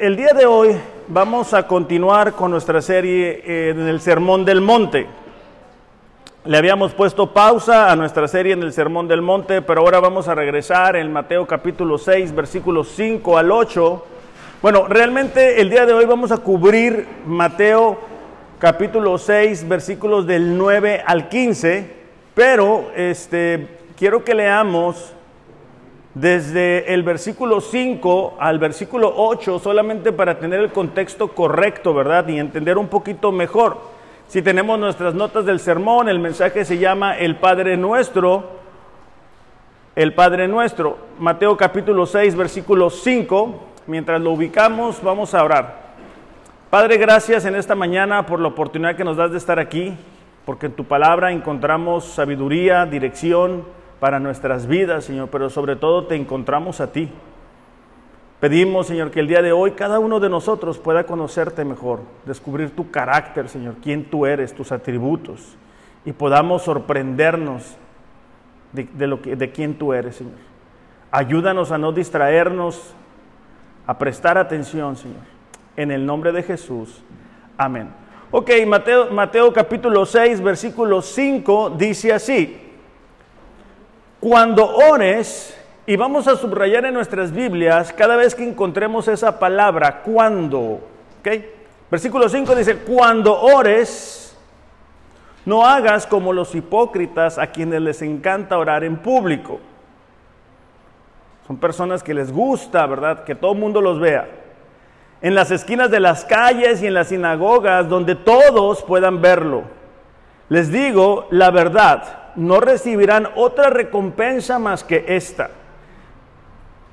el día de hoy vamos a continuar con nuestra serie eh, en el Sermón del Monte. Le habíamos puesto pausa a nuestra serie en el Sermón del Monte, pero ahora vamos a regresar en Mateo capítulo 6, versículos 5 al 8. Bueno, realmente el día de hoy vamos a cubrir Mateo capítulo 6, versículos del 9 al 15, pero este, quiero que leamos desde el versículo 5 al versículo 8 solamente para tener el contexto correcto, ¿verdad? Y entender un poquito mejor. Si tenemos nuestras notas del sermón, el mensaje se llama El Padre Nuestro, el Padre Nuestro, Mateo capítulo 6, versículo 5. Mientras lo ubicamos, vamos a orar. Padre, gracias en esta mañana por la oportunidad que nos das de estar aquí, porque en tu palabra encontramos sabiduría, dirección, para nuestras vidas, Señor, pero sobre todo te encontramos a ti. Pedimos, Señor, que el día de hoy cada uno de nosotros pueda conocerte mejor, descubrir tu carácter, Señor, quién tú eres, tus atributos, y podamos sorprendernos de, lo de quién tú eres, Señor. Ayúdanos a no distraernos, a prestar atención, Señor. En el nombre de Jesús. Amén. Ok, Mateo, Mateo capítulo 6, versículo 5 dice así. Cuando ores, y vamos a subrayar en nuestras Biblias cada vez que encontremos esa palabra, cuando. ¿okay? Versículo 5 dice, cuando ores, no hagas como los hipócritas a quienes les encanta orar en público. Son personas que les gusta, ¿verdad? Que todo el mundo los vea. En las esquinas de las calles y en las sinagogas, donde todos puedan verlo. Les digo la verdad no recibirán otra recompensa más que esta.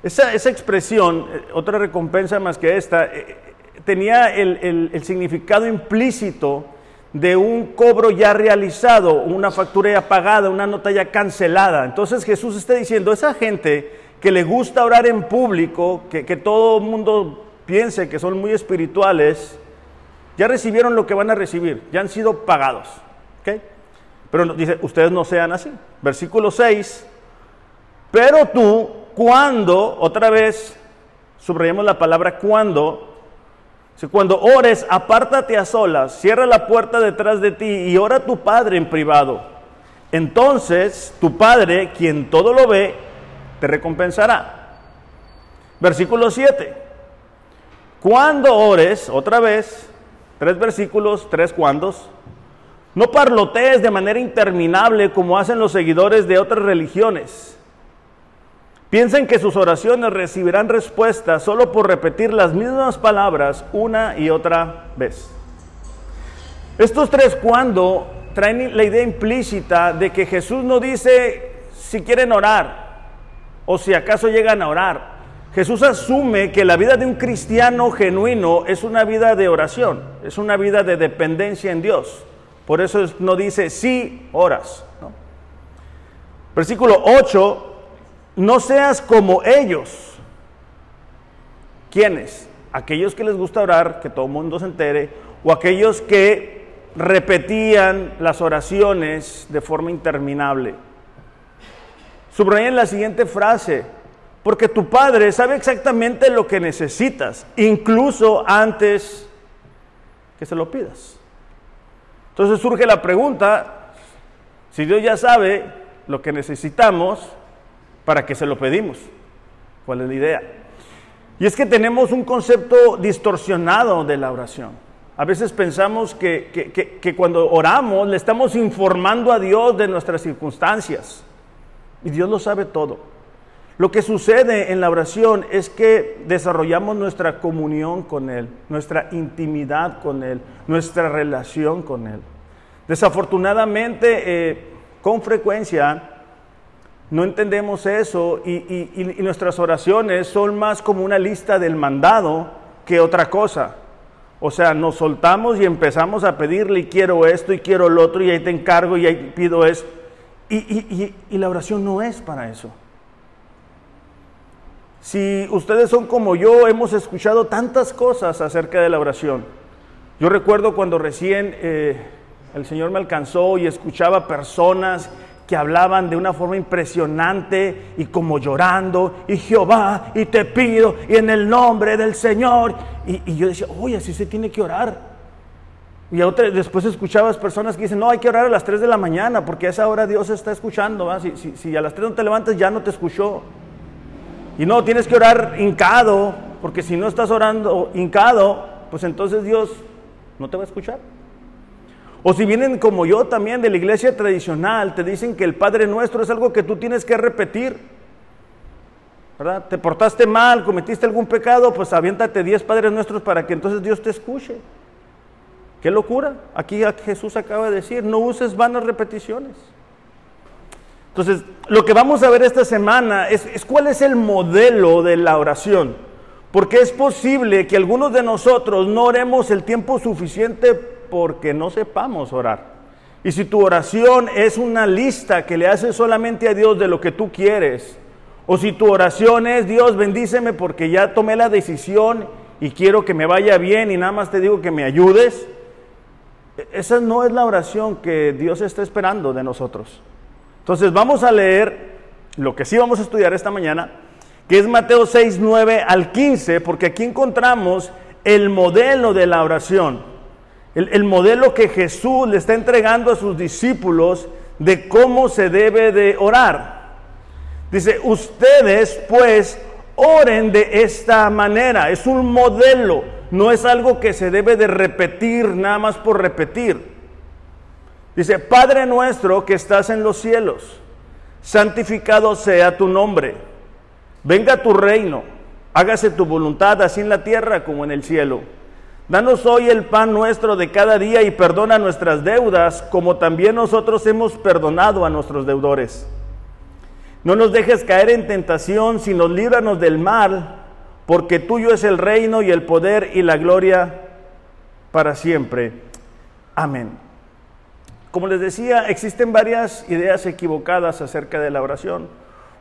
Esa, expresión, eh, otra recompensa más que esta, eh, tenía el, significado implícito de un cobro ya realizado, una factura ya pagada, una nota ya cancelada. Entonces Jesús está diciendo, esa gente que le gusta orar en público, que, que todo el mundo piense que son muy espirituales, ya recibieron lo que van a recibir, ya han sido pagados. ¿okay? Pero dice, ustedes no sean así. Versículo 6. Pero tú, cuando, otra vez, subrayamos la palabra cuando, cuando ores, apártate a solas, cierra la puerta detrás de ti y ora a tu Padre en privado. Entonces tu Padre, quien todo lo ve, te recompensará. Versículo 7. Cuando ores, otra vez, tres versículos, tres cuandos, no parlotees de manera interminable como hacen los seguidores de otras religiones. Piensen que sus oraciones recibirán respuesta solo por repetir las mismas palabras una y otra vez. Estos tres cuando traen la idea implícita de que Jesús no dice si quieren orar o si acaso llegan a orar. Jesús asume que la vida de un cristiano genuino es una vida de oración, es una vida de dependencia en Dios. Por eso no dice sí oras. Versículo 8, no seas como ellos. ¿Quiénes? Aquellos que les gusta orar, que todo el mundo se entere, o aquellos que repetían las oraciones de forma interminable. Subrayen la siguiente frase, porque tu Padre sabe exactamente lo que necesitas, incluso antes que se lo pidas. Entonces surge la pregunta, si Dios ya sabe lo que necesitamos, ¿para qué se lo pedimos? ¿Cuál es la idea? Y es que tenemos un concepto distorsionado de la oración. A veces pensamos que, que, cuando oramos le estamos informando a Dios de nuestras circunstancias. Y Dios lo sabe todo. Lo que sucede en la oración es que desarrollamos nuestra comunión con Él, nuestra intimidad con Él, nuestra relación con Él. Desafortunadamente, eh, con frecuencia, no entendemos eso y, y, nuestras oraciones son más como una lista del mandado que otra cosa. O sea, nos soltamos y empezamos a pedirle y quiero esto y quiero lo otro y ahí te encargo y ahí pido esto. y la oración no es para eso. Si ustedes son como yo, hemos escuchado tantas cosas acerca de la oración. Yo recuerdo cuando recién eh, el Señor me alcanzó y escuchaba personas que hablaban de una forma impresionante y como llorando, y Jehová, y te pido, y en el nombre del Señor. Y, yo decía, oye, así se tiene que orar. Y otra, después escuchabas personas que dicen, no, hay que orar a las 3 de la mañana, porque a esa hora Dios está escuchando. Si, si, a las 3 no te levantas, ya no te escuchó. Y no, tienes que orar hincado, porque si no estás orando hincado, pues entonces Dios no te va a escuchar. O si vienen como yo también de la iglesia tradicional, te dicen que el Padre Nuestro es algo que tú tienes que repetir. ¿Verdad? Te portaste mal, cometiste algún pecado, pues aviéntate 10 Padres Nuestros para que entonces Dios te escuche. Qué locura. Aquí Jesús acaba de decir, no uses vanas repeticiones. Entonces, lo que vamos a ver esta semana es, es cuál es el modelo de la oración. Porque es posible que algunos de nosotros no oremos el tiempo suficiente porque no sepamos orar. Y si tu oración es una lista que le haces solamente a Dios de lo que tú quieres, o si tu oración es Dios bendíceme porque ya tomé la decisión y quiero que me vaya bien y nada más te digo que me ayudes, esa no es la oración que Dios está esperando de nosotros. Entonces vamos a leer lo que sí vamos a estudiar esta mañana, que es Mateo 6, 9 al 15, porque aquí encontramos el modelo de la oración. El, modelo que Jesús le está entregando a sus discípulos de cómo se debe de orar. Dice, ustedes pues oren de esta manera. Es un modelo, no es algo que se debe de repetir nada más por repetir. Dice, Padre nuestro que estás en los cielos, santificado sea tu nombre. Venga tu reino, hágase tu voluntad así en la tierra como en el cielo. Danos hoy el pan nuestro de cada día y perdona nuestras deudas, como también nosotros hemos perdonado a nuestros deudores. No nos dejes caer en tentación, sino líbranos del mal, porque tuyo es el reino y el poder y la gloria para siempre. Amén. Como les decía, existen varias ideas equivocadas acerca de la oración.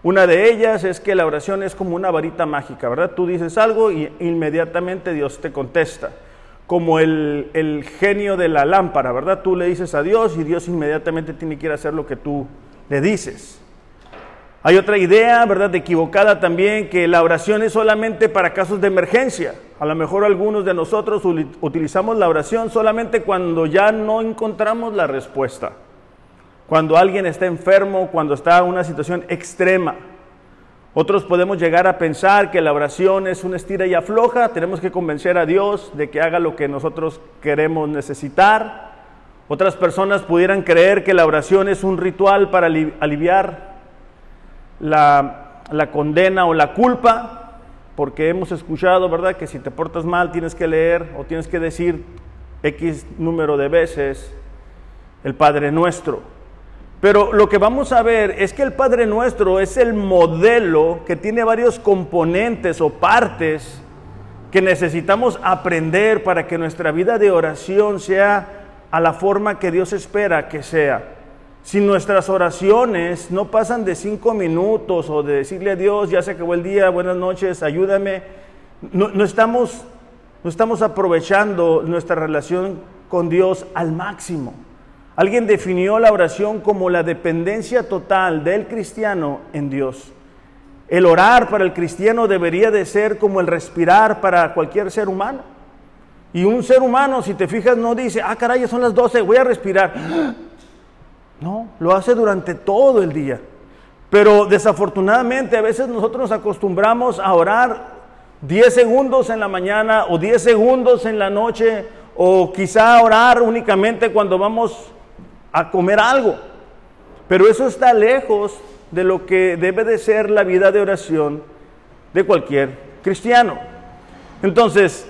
Una de ellas es que la oración es como una varita mágica, ¿verdad? Tú dices algo y inmediatamente Dios te contesta como el, genio de la lámpara, ¿verdad? Tú le dices a Dios y Dios inmediatamente tiene que ir a hacer lo que tú le dices. Hay otra idea, ¿verdad? Equivocada también, que la oración es solamente para casos de emergencia. A lo mejor algunos de nosotros utilizamos la oración solamente cuando ya no encontramos la respuesta. Cuando alguien está enfermo, cuando está en una situación extrema. Otros podemos llegar a pensar que la oración es una estira y afloja, tenemos que convencer a Dios de que haga lo que nosotros queremos necesitar. Otras personas pudieran creer que la oración es un ritual para aliviar la, la condena o la culpa, porque hemos escuchado, ¿verdad?, que si te portas mal tienes que leer o tienes que decir X número de veces el Padre Nuestro. Pero lo que vamos a ver es que el Padre Nuestro es el modelo que tiene varios componentes o partes que necesitamos aprender para que nuestra vida de oración sea a la forma que Dios espera que sea. Si nuestras oraciones no pasan de cinco minutos o de decirle a Dios, ya se acabó el día, buenas noches, ayúdame, no, estamos, no estamos aprovechando nuestra relación con Dios al máximo. Alguien definió la oración como la dependencia total del cristiano en Dios. El orar para el cristiano debería de ser como el respirar para cualquier ser humano. Y un ser humano, si te fijas, no dice, ah, caray, son las 12, voy a respirar. No, lo hace durante todo el día. Pero desafortunadamente a veces nosotros nos acostumbramos a orar 10 segundos en la mañana o 10 segundos en la noche o quizá orar únicamente cuando vamos a comer algo. Pero eso está lejos de lo que debe de ser la vida de oración de cualquier cristiano. Entonces,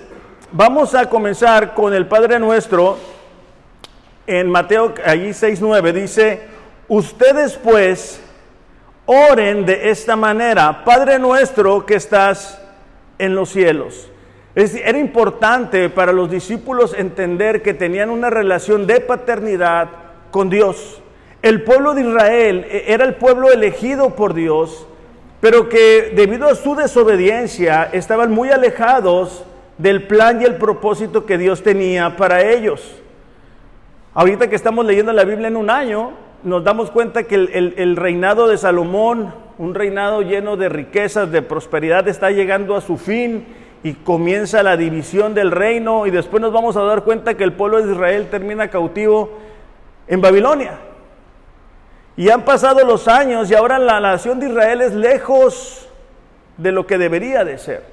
vamos a comenzar con el Padre Nuestro. En Mateo, allí 6.9 dice, ustedes pues oren de esta manera, Padre nuestro que estás en los cielos. Era importante para los discípulos entender que tenían una relación de paternidad con Dios. El pueblo de Israel eh, era el pueblo elegido por Dios, pero que debido a su desobediencia estaban muy alejados del plan y el propósito que Dios tenía para ellos. Ahorita que estamos leyendo la Biblia en un año, nos damos cuenta que el, reinado de Salomón, un reinado lleno de riquezas, de prosperidad, está llegando a su fin y comienza la división del reino y después nos vamos a dar cuenta que el pueblo de Israel termina cautivo en Babilonia. Y han pasado los años y ahora la nación de Israel es lejos de lo que debería de ser.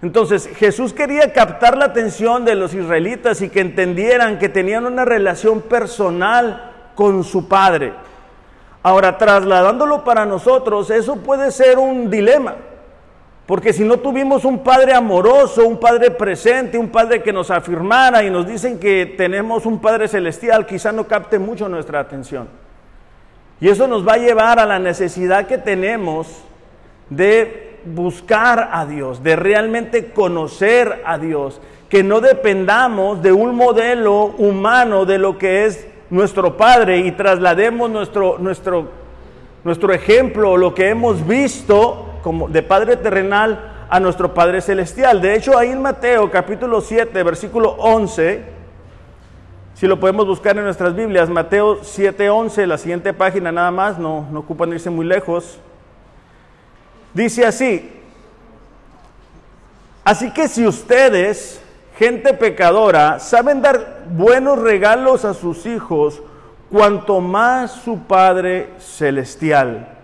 Entonces Jesús quería captar la atención de los israelitas y que entendieran que tenían una relación personal con su Padre. Ahora, trasladándolo para nosotros, eso puede ser un dilema. Porque si no tuvimos un Padre amoroso, un Padre presente, un Padre que nos afirmara y nos dicen que tenemos un Padre celestial, quizá no capte mucho nuestra atención. Y eso nos va a llevar a la necesidad que tenemos de buscar a Dios, de realmente conocer a Dios, que no dependamos de un modelo humano de lo que es nuestro Padre y traslademos nuestro, nuestro, nuestro ejemplo, lo que hemos visto de Padre terrenal a nuestro Padre celestial. De hecho, ahí en Mateo capítulo 7, versículo 11, si lo podemos buscar en nuestras Biblias, Mateo 7, 11, la siguiente página nada más, no, no ocupan irse muy lejos. Dice así, así que si ustedes gente pecadora, saben dar buenos regalos a sus hijos, cuanto más su Padre Celestial.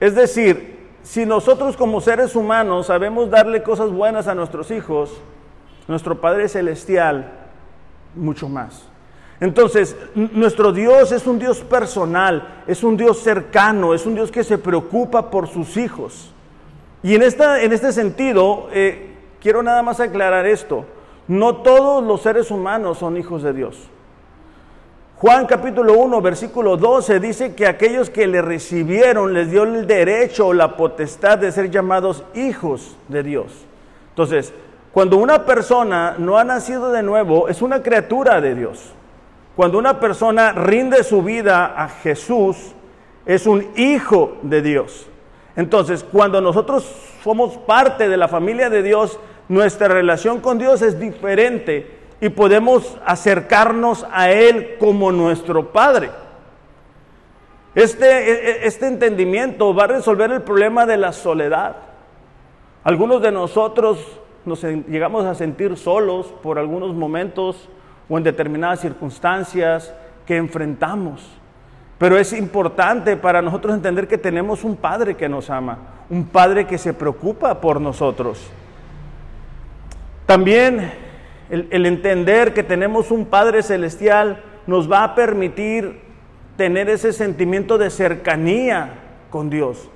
Es decir, si nosotros como seres humanos sabemos darle cosas buenas a nuestros hijos, nuestro Padre Celestial, mucho más. Entonces, nuestro Dios es un Dios personal, es un Dios cercano, es un Dios que se preocupa por sus hijos. Y en, esta, en este sentido, eh, quiero nada más aclarar esto. No todos los seres humanos son hijos de Dios. Juan capítulo 1, versículo 12 dice que aquellos que le recibieron les dio el derecho o la potestad de ser llamados hijos de Dios. Entonces, cuando una persona no ha nacido de nuevo, es una criatura de Dios. Cuando una persona rinde su vida a Jesús, es un hijo de Dios. Entonces, cuando nosotros somos parte de la familia de Dios, nuestra relación con Dios es diferente y podemos acercarnos a Él como nuestro Padre. Este, e, e, este entendimiento va a resolver el problema de la soledad. Algunos de nosotros nos llegamos a sentir solos por algunos momentos o en determinadas circunstancias que enfrentamos. Pero es importante para nosotros entender que tenemos un Padre que nos ama, un Padre que se preocupa por nosotros. También el, entender que tenemos un Padre Celestial nos va a permitir tener ese sentimiento de cercanía con Dios.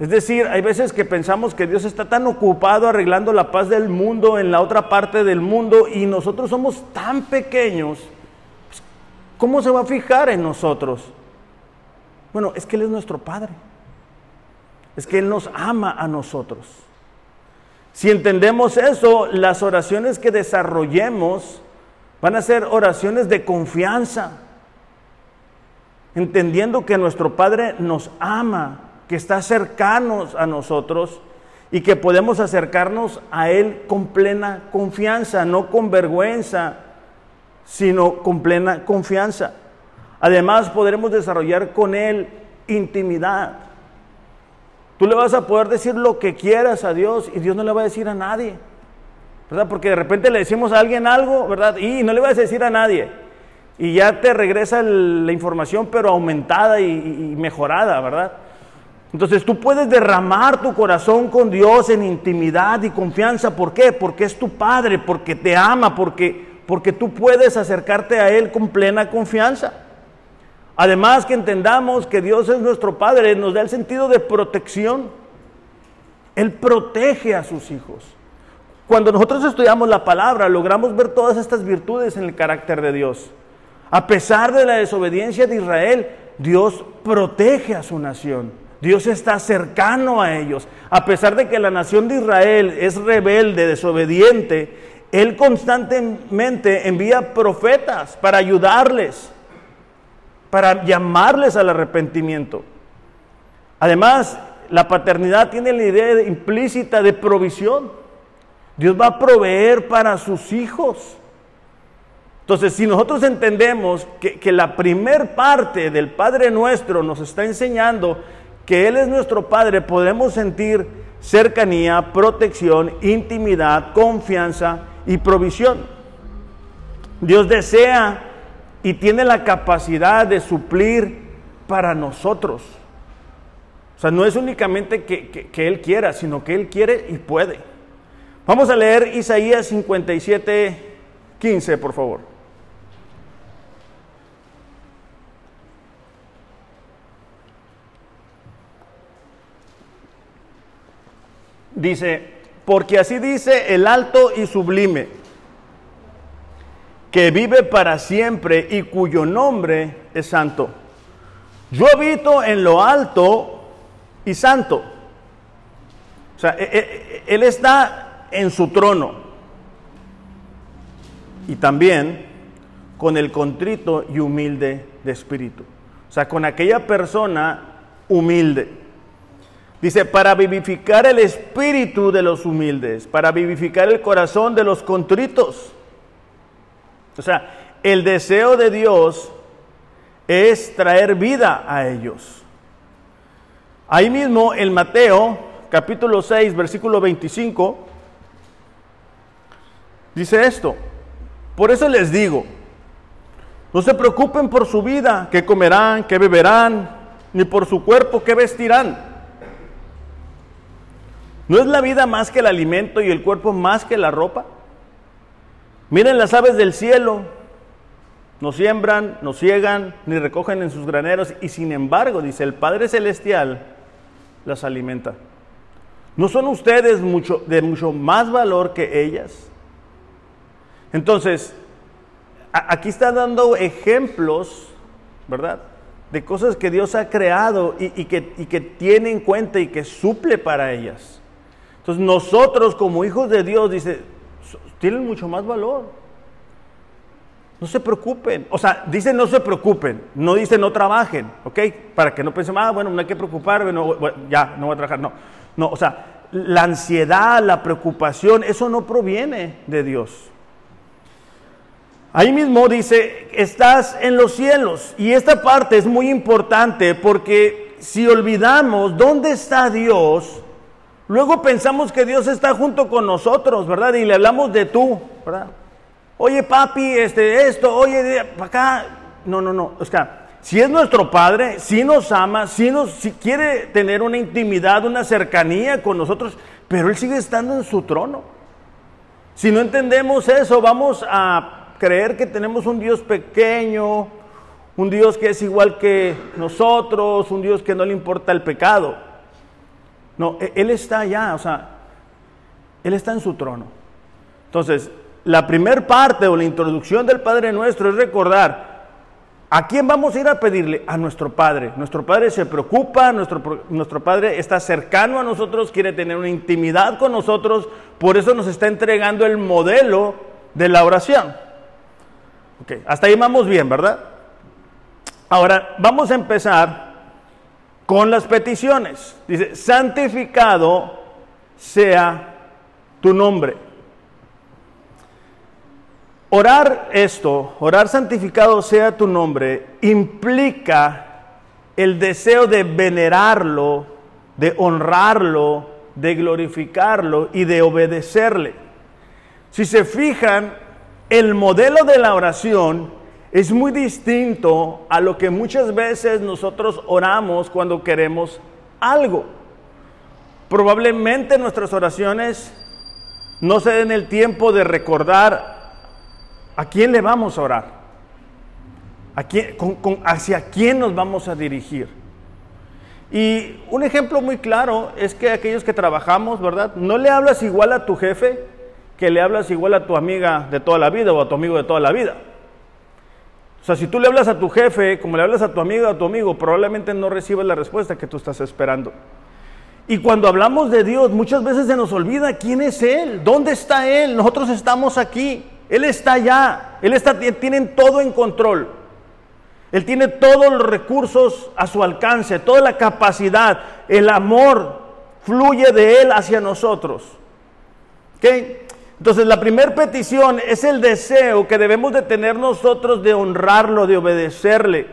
Es decir, hay veces que pensamos que Dios está tan ocupado arreglando la paz del mundo en la otra parte del mundo y nosotros somos tan pequeños. ¿Cómo se va a fijar en nosotros? Bueno, es que Él es nuestro Padre. Es que Él nos ama a nosotros. Si entendemos eso, las oraciones que desarrollemos van a ser oraciones de confianza, entendiendo que nuestro Padre nos ama, que está cercanos a nosotros y que podemos acercarnos a Él con plena confianza, no con vergüenza, sino con plena confianza. Además, podremos desarrollar con Él intimidad. Tú le vas a poder decir lo que quieras a Dios y Dios no le va a decir a nadie. ¿Verdad? Porque de repente le decimos a alguien algo, ¿verdad? Y no le vas a decir a nadie. Y ya te regresa la información, pero aumentada y, y mejorada, ¿verdad? Entonces tú puedes derramar tu corazón con Dios en intimidad y confianza. ¿Por qué? Porque es tu Padre, porque te ama, porque, porque tú puedes acercarte a Él con plena confianza. Además que entendamos que Dios es nuestro Padre, nos da el sentido de protección. Él protege a sus hijos. Cuando nosotros estudiamos la palabra, logramos ver todas estas virtudes en el carácter de Dios. A pesar de la desobediencia de Israel, Dios protege a su nación. Dios está cercano a ellos. A pesar de que la nación de Israel es rebelde, desobediente, Él constantemente envía profetas para ayudarles para llamarles al arrepentimiento. Además, la paternidad tiene la idea implícita de provisión. Dios va a proveer para sus hijos. Entonces, si nosotros entendemos que, que la primer parte del Padre nuestro nos está enseñando que Él es nuestro Padre, podemos sentir cercanía, protección, intimidad, confianza y provisión. Dios desea y tiene la capacidad de suplir para nosotros. O sea, no es únicamente que, Él quiera, sino que Él quiere y puede. Vamos a leer Isaías 57, 15, por favor. Dice, porque así dice el alto y sublime, que vive para siempre y cuyo nombre es santo. Yo habito en lo alto y santo. O sea, e, e, Él está en su trono. Y también con el contrito y humilde de espíritu. O sea, con aquella persona humilde. Dice, para vivificar el espíritu de los humildes, para vivificar el corazón de los contritos. O sea, el deseo de Dios es traer vida a ellos. Ahí mismo en Mateo capítulo 6, versículo 25, dice esto, por eso les digo, no se preocupen por su vida, qué comerán, qué beberán, ni por su cuerpo, qué vestirán. ¿No es la vida más que el alimento y el cuerpo más que la ropa? Miren las aves del cielo, no siembran, no ciegan, ni recogen en sus graneros, y sin embargo, dice el Padre Celestial, las alimenta. ¿No son ustedes mucho, de mucho más valor que ellas? Entonces, aquí está dando ejemplos, ¿verdad? De cosas que Dios ha creado y, que, y que tiene en cuenta y que suple para ellas. Entonces nosotros como hijos de Dios, dice, tienen mucho más valor. No se preocupen. O sea, dice no se preocupen, no dice no trabajen, ¿ok? Para que no piensen, ah, bueno, no hay que preocuparme, ya, no voy a trabajar. No, no, o sea, la ansiedad, la preocupación, eso no proviene de Dios. Ahí mismo dice, estás en los cielos. Y esta parte es muy importante porque si olvidamos dónde está Dios, Luego pensamos que Dios está junto con nosotros, ¿verdad? Y le hablamos de tú, ¿verdad? Oye, papi, este, esto, oye, acá. No, no, no. O sea, si es nuestro Padre, si nos ama, si, nos, si quiere tener una intimidad, una cercanía con nosotros, pero Él sigue estando en su trono. Si no entendemos eso, vamos a creer que tenemos un Dios pequeño, un Dios que es igual que nosotros, un Dios que no le importa el pecado. No, e, Él está allá, o sea, Él está en su trono. Entonces, la primer parte o la introducción del Padre Nuestro es recordar, ¿a quién vamos a ir a pedirle? A nuestro Padre. Nuestro Padre se preocupa, nuestro, nuestro Padre está cercano a nosotros, quiere tener una intimidad con nosotros, por eso nos está entregando el modelo de la oración. Ok, hasta ahí vamos bien, ¿verdad? Ahora, vamos a empezar con las peticiones. Dice, santificado sea tu nombre. Orar esto, orar santificado sea tu nombre, implica el deseo de venerarlo, de honrarlo, de glorificarlo y de obedecerle. Si se fijan, el modelo de la oración es muy distinto a lo que muchas veces nosotros oramos cuando queremos algo. Probablemente nuestras oraciones no se den el tiempo de recordar a quién le vamos a orar, a quién, hacia quién nos vamos a dirigir. Y un ejemplo muy claro es que aquellos que trabajamos, ¿verdad? No le hablas igual a tu jefe que le hablas igual a tu amiga de toda la vida o a tu amigo de toda la vida. O sea, si tú le hablas a tu jefe, como le hablas a tu amigo, a tu amigo, probablemente no recibes la respuesta que tú estás esperando. Y cuando hablamos de Dios, muchas veces se nos olvida quién es Él, dónde está Él. Nosotros estamos aquí, Él está allá, Él está, tiene todo en control. Él tiene todos los recursos a su alcance, toda la capacidad, el amor fluye de Él hacia nosotros. ¿Okay? Entonces la primera petición es el deseo que debemos de tener nosotros de honrarlo, de obedecerle.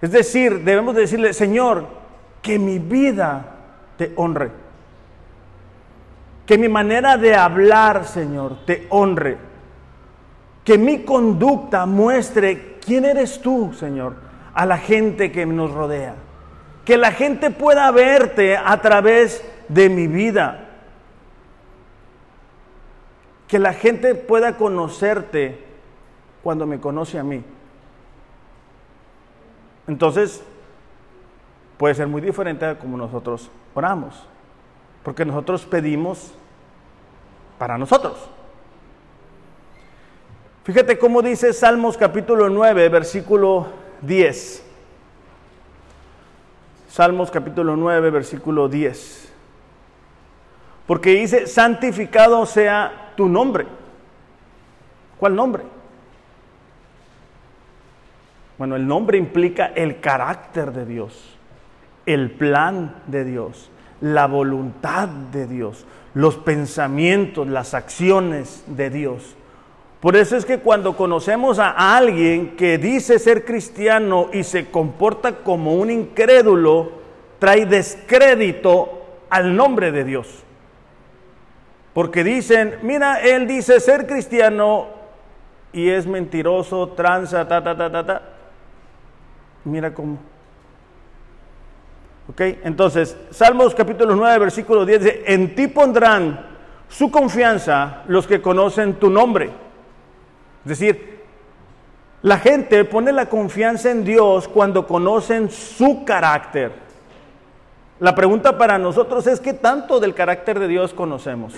Es decir, debemos de decirle, Señor, que mi vida te honre. Que mi manera de hablar, Señor, te honre. Que mi conducta muestre quién eres tú, Señor, a la gente que nos rodea. Que la gente pueda verte a través de mi vida que la gente pueda conocerte cuando me conoce a mí. Entonces, puede ser muy diferente a como nosotros oramos, porque nosotros pedimos para nosotros. Fíjate cómo dice Salmos capítulo 9, versículo 10. Salmos capítulo 9, versículo 10. Porque dice, santificado sea tu nombre. ¿Cuál nombre? Bueno, el nombre implica el carácter de Dios, el plan de Dios, la voluntad de Dios, los pensamientos, las acciones de Dios. Por eso es que cuando conocemos a alguien que dice ser cristiano y se comporta como un incrédulo, trae descrédito al nombre de Dios. Porque dicen, mira, él dice ser cristiano y es mentiroso, tranza, ta, ta, ta, ta, ta. Mira cómo. Ok, entonces, Salmos capítulo 9, versículo 10 dice, en ti pondrán su confianza los que conocen tu nombre. Es decir, la gente pone la confianza en Dios cuando conocen su carácter. La pregunta para nosotros es, ¿qué tanto del carácter de Dios conocemos?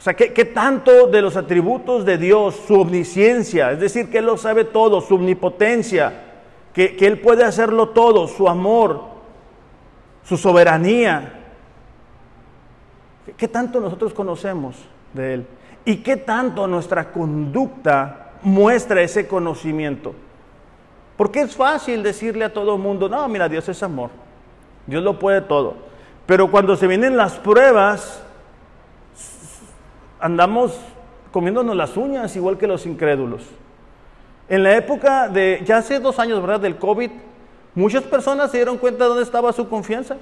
O sea, ¿qué, tanto de los atributos de Dios, su omnisciencia, es decir, que Él lo sabe todo, su omnipotencia, que, que Él puede hacerlo todo, su amor, su soberanía? ¿Qué tanto nosotros conocemos de Él? ¿Y qué tanto nuestra conducta muestra ese conocimiento? Porque es fácil decirle a todo el mundo, no, mira, Dios es amor, Dios lo puede todo. Pero cuando se vienen las pruebas, andamos comiéndonos las uñas igual que los incrédulos. En la época de, ya hace dos años, ¿verdad?, del COVID, muchas personas se dieron cuenta de dónde estaba su confianza.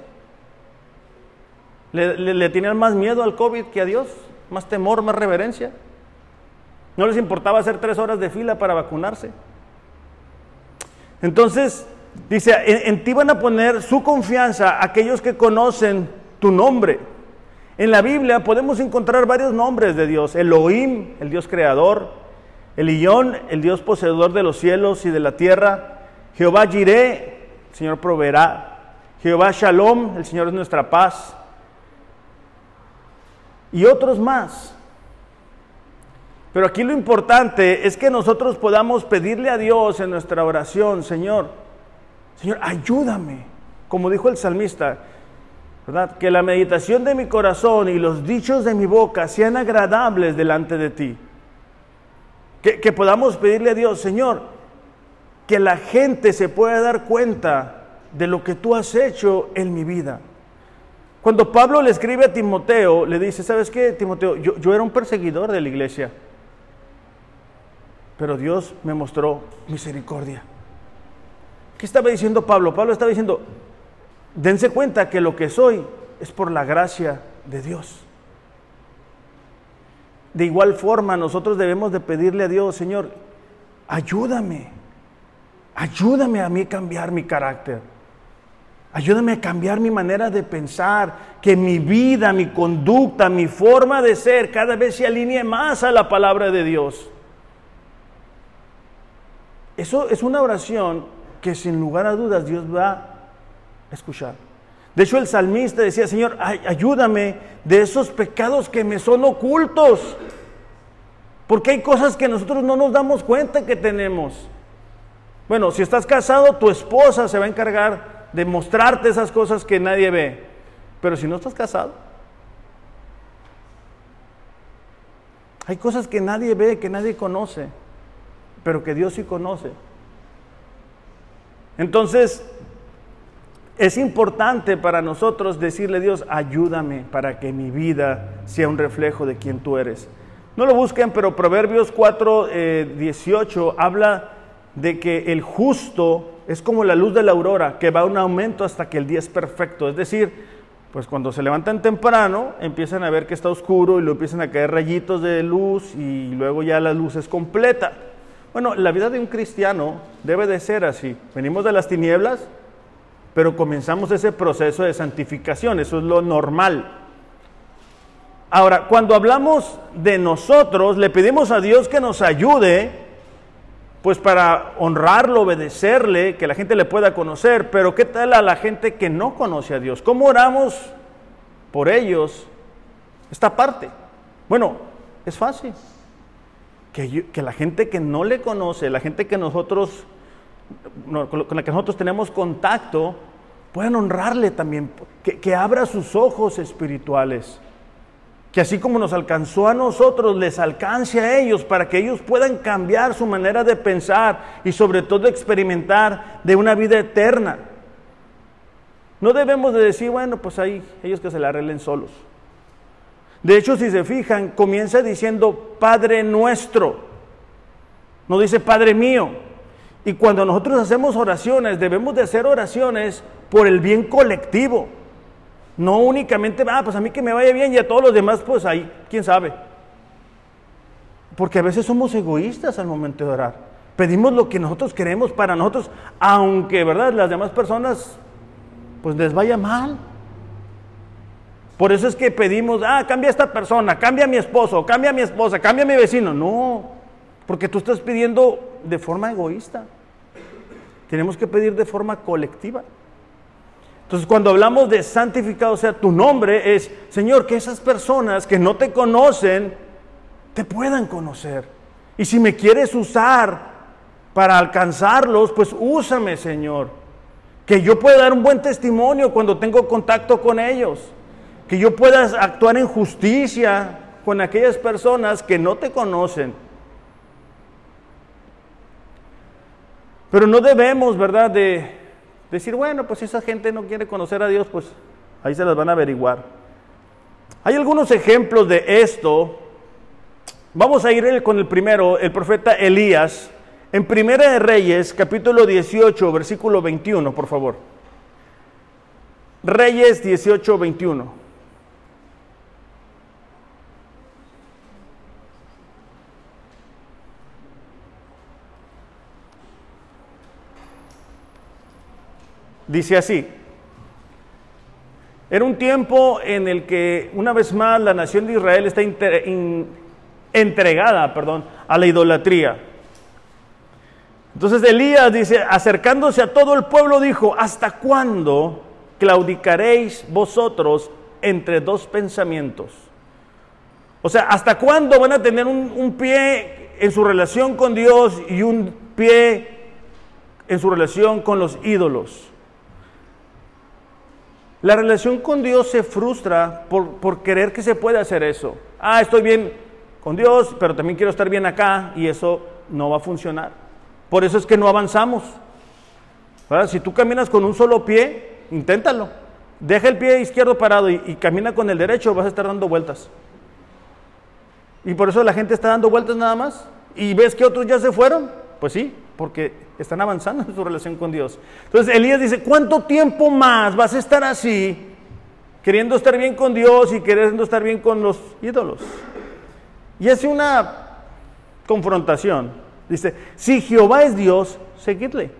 Le, tenían más miedo al COVID que a Dios, más temor, más reverencia. No les importaba hacer tres horas de fila para vacunarse. Entonces, dice, en ti van a poner su confianza aquellos que conocen tu nombre. En la Biblia podemos encontrar varios nombres de Dios. Elohim, el Dios creador. Elión, el Dios poseedor de los cielos y de la tierra. Jehová Jireh, el Señor proveerá. Jehová Shalom, el Señor es nuestra paz. Y otros más. Pero aquí lo importante es que nosotros podamos pedirle a Dios en nuestra oración, Señor, Señor, ayúdame. Como dijo el salmista, que la meditación de mi corazón y los dichos de mi boca sean agradables delante de ti. Que, que podamos pedirle a Dios, Señor, que la gente se pueda dar cuenta de lo que tú has hecho en mi vida. Cuando Pablo le escribe a Timoteo, le dice, ¿sabes qué, Timoteo? Yo, yo, era un perseguidor de la iglesia, pero Dios me mostró misericordia. ¿Qué estaba diciendo Pablo? Pablo estaba diciendo, dense cuenta que lo que soy es por la gracia de Dios. De igual forma, nosotros debemos de pedirle a Dios, Señor, ayúdame, ayúdame a mí cambiar mi carácter. Ayúdame a cambiar mi manera de pensar, que mi vida, mi conducta, mi forma de ser cada vez se alinee más a la palabra de Dios. Eso es una oración que sin lugar a dudas Dios va escuchar. De hecho, el salmista decía, Señor, ayúdame de esos pecados que me son ocultos. Porque hay cosas que nosotros no nos damos cuenta que tenemos. Bueno, si estás casado, tu esposa se va a encargar de mostrarte esas cosas que nadie ve. Pero si no estás casado, hay cosas que nadie ve, que nadie conoce, pero que Dios sí conoce. Entonces, Es importante para nosotros decirle Dios, ayúdame para que mi vida sea un reflejo de quien tú eres. No lo busquen, pero Proverbios 4, 18 eh, habla de que el justo es como la luz de la aurora, que va un aumento hasta que el día es perfecto. Es decir, pues cuando se levantan temprano, empiezan a ver que está oscuro y luego empiezan a caer rayitos de luz y luego ya la luz es completa. Bueno, la vida de un cristiano debe de ser así. Venimos de las tinieblas, pero comenzamos ese proceso de santificación, eso es lo normal. Ahora, cuando hablamos de nosotros, le pedimos a Dios que nos ayude, pues para honrarlo, obedecerle, que la gente le pueda conocer, pero ¿qué tal a la gente que no conoce a Dios? ¿Cómo oramos por ellos esta parte? Bueno, es fácil. Que, que la gente que no le conoce, la gente que nosotros, con la que nosotros tenemos contacto, puedan honrarle también, que, que abra sus ojos espirituales que así como nos alcanzó a nosotros, les alcance a ellos para que ellos puedan cambiar su manera de pensar y sobre todo experimentar de una vida eterna. No debemos de decir, bueno, pues ahí ellos que se la arreglen solos. De hecho, si se fijan, comienza diciendo Padre nuestro, no dice Padre mío. Y cuando nosotros hacemos oraciones, debemos de hacer oraciones por el bien colectivo. No únicamente, ah, pues a mí que me vaya bien y a todos los demás, pues ahí, quién sabe. Porque a veces somos egoístas al momento de orar. Pedimos lo que nosotros queremos para nosotros, aunque, ¿verdad?, las demás personas, pues les vaya mal. Por eso es que pedimos, ah, cambia a esta persona, cambia a mi esposo, cambia a mi esposa, cambia a mi vecino. No, porque tú estás pidiendo de forma egoísta. Tenemos que pedir de forma colectiva. Entonces cuando hablamos de santificado sea tu nombre es, Señor, que esas personas que no te conocen te puedan conocer. Y si me quieres usar para alcanzarlos, pues úsame, Señor. Que yo pueda dar un buen testimonio cuando tengo contacto con ellos. Que yo pueda actuar en justicia con aquellas personas que no te conocen. Pero no debemos, ¿verdad?, de Decir, bueno, pues si esa gente no quiere conocer a Dios, pues ahí se las van a averiguar. Hay algunos ejemplos de esto. Vamos a ir con el primero, el profeta Elías, en Primera de Reyes, capítulo 18, versículo 21, por favor. Reyes 18, 21. Dice así, era un tiempo en el que una vez más la nación de Israel está entregada perdón, a la idolatría. Entonces Elías dice, acercándose a todo el pueblo, dijo, ¿hasta cuándo claudicaréis vosotros entre dos pensamientos? O sea, ¿hasta cuándo van a tener un, un pie en su relación con Dios y un pie en su relación con los ídolos? La relación con Dios se frustra por, querer que se pueda hacer eso. Ah, estoy bien con Dios, pero también quiero estar bien acá y eso no va a funcionar. Por eso es que no avanzamos. Si tú caminas con un solo pie, inténtalo. Deja el pie izquierdo parado y, y camina con el derecho, vas a estar dando vueltas. Y por eso la gente está dando vueltas nada más. Y ves que otros ya se fueron. Pues sí, porque están avanzando en su relación con Dios. Entonces Elías dice, ¿cuánto tiempo más vas a estar así, queriendo estar bien con Dios y queriendo estar bien con los ídolos? Y hace una confrontación. Dice, si Jehová es Dios, seguidle.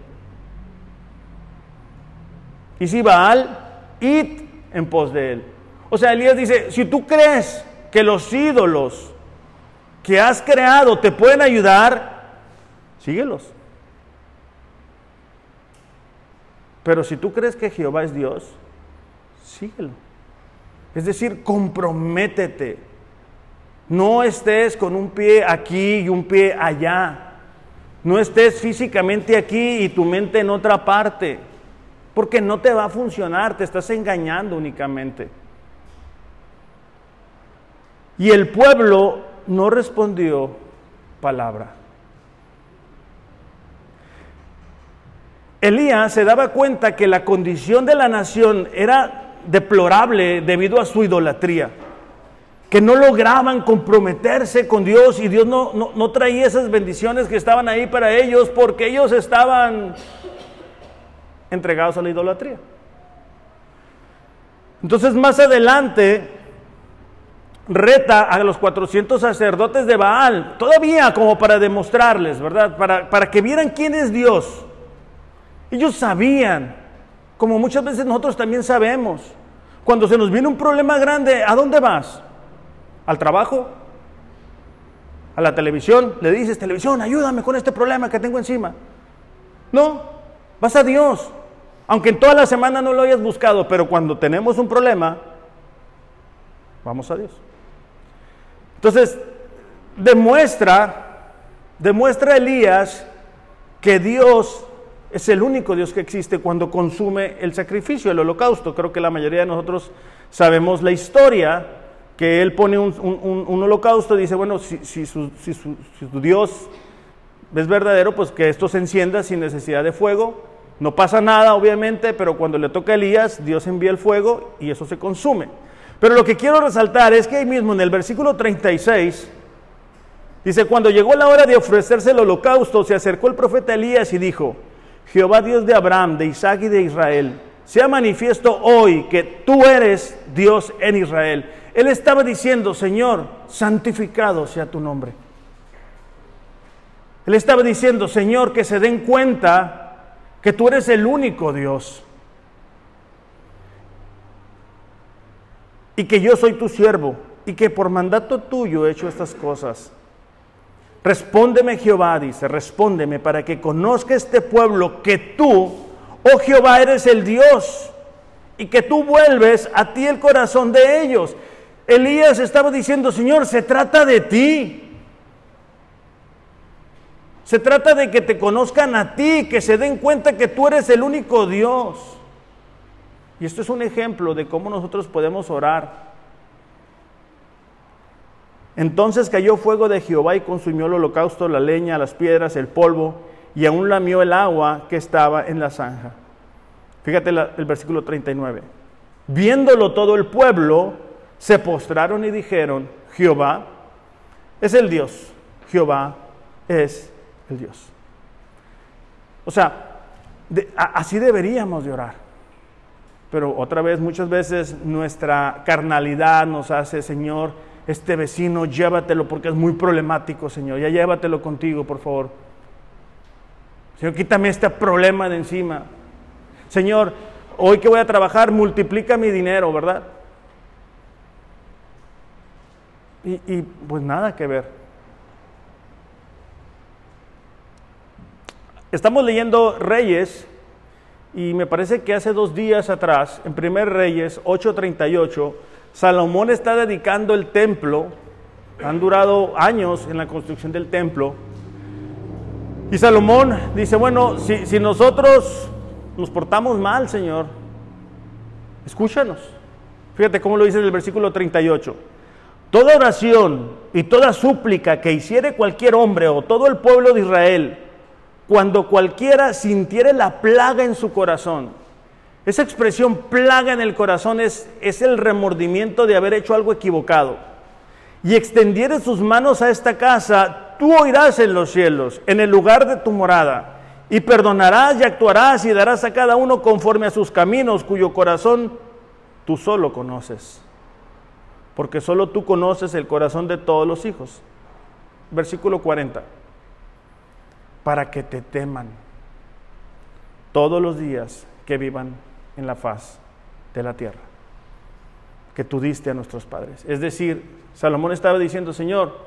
Y si Baal, id en pos de él. O sea, Elías dice, si tú crees que los ídolos que has creado te pueden ayudar, síguelos. Pero si tú crees que Jehová es Dios, síguelo. Es decir, comprométete. No estés con un pie aquí y un pie allá. No estés físicamente aquí y tu mente en otra parte. Porque no te va a funcionar, te estás engañando únicamente. Y el pueblo no respondió palabra. Elías se daba cuenta que la condición de la nación era deplorable debido a su idolatría, que no lograban comprometerse con Dios y Dios no, no, traía esas bendiciones que estaban ahí para ellos porque ellos estaban entregados a la idolatría. Entonces más adelante reta a los 400 sacerdotes de Baal, todavía como para demostrarles, ¿verdad? Para, para que vieran quién es Dios. Ellos sabían, como muchas veces nosotros también sabemos, cuando se nos viene un problema grande, ¿a dónde vas? ¿Al trabajo? ¿A la televisión? Le dices, televisión, ayúdame con este problema que tengo encima. No, vas a Dios. Aunque en toda la semana no lo hayas buscado, pero cuando tenemos un problema, vamos a Dios. Entonces, demuestra, demuestra Elías que Dios es el único Dios que existe cuando consume el sacrificio, el holocausto. Creo que la mayoría de nosotros sabemos la historia, que Él pone un, holocausto y dice, bueno, si, si, su, Dios es verdadero, pues que esto se encienda sin necesidad de fuego. No pasa nada, obviamente, pero cuando le toca a Elías, Dios envía el fuego y eso se consume. Pero lo que quiero resaltar es que ahí mismo en el versículo 36, dice, cuando llegó la hora de ofrecerse el holocausto, se acercó el profeta Elías y dijo, Jehová Dios de Abraham, de Isaac y de Israel, sea manifiesto hoy que tú eres Dios en Israel. Él estaba diciendo, Señor, santificado sea tu nombre. Él estaba diciendo, Señor, que se den cuenta que tú eres el único Dios. Y que yo soy tu siervo y que por mandato tuyo he hecho estas cosas. Respóndeme Jehová, dice, respóndeme para que conozca este pueblo que tú, oh Jehová, eres el Dios y que tú vuelves a ti el corazón de ellos. Elías estaba diciendo, Señor, se trata de ti. Se trata de que te conozcan a ti, que se den cuenta que tú eres el único Dios. Y esto es un ejemplo de cómo nosotros podemos orar entonces cayó fuego de Jehová y consumió el holocausto, la leña, las piedras, el polvo, y aún lamió el agua que estaba en la zanja. Fíjate el versículo 39. Viéndolo todo el pueblo, se postraron y dijeron, Jehová es el Dios, Jehová es el Dios. O sea, así deberíamos de orar. Pero otra vez, muchas veces nuestra carnalidad nos hace, Señor, este vecino, llévatelo porque es muy problemático, Señor. Ya llévatelo contigo, por favor. Señor, quítame este problema de encima. Señor, hoy que voy a trabajar, multiplica mi dinero, ¿verdad? Y, pues nada que ver. Estamos leyendo Reyes y me parece que hace dos días atrás, en Primer Reyes 8:38, Salomón está dedicando el templo, han durado años en la construcción del templo, y Salomón dice, bueno, si, nosotros nos portamos mal, Señor, escúchanos. Fíjate cómo lo dice en el versículo 38. Toda oración y toda súplica que hiciere cualquier hombre o todo el pueblo de Israel, cuando cualquiera sintiere la plaga en su corazón, esa expresión plaga en el corazón es, es el remordimiento de haber hecho algo equivocado. Y extendiere sus manos a esta casa, tú oirás en los cielos, en el lugar de tu morada, y perdonarás y actuarás y darás a cada uno conforme a sus caminos, cuyo corazón tú solo conoces. Porque solo tú conoces el corazón de todos los hijos. Versículo 40. Para que te teman todos los días que vivan en la faz de la tierra que tú diste a nuestros padres. Es decir, Salomón estaba diciendo, Señor,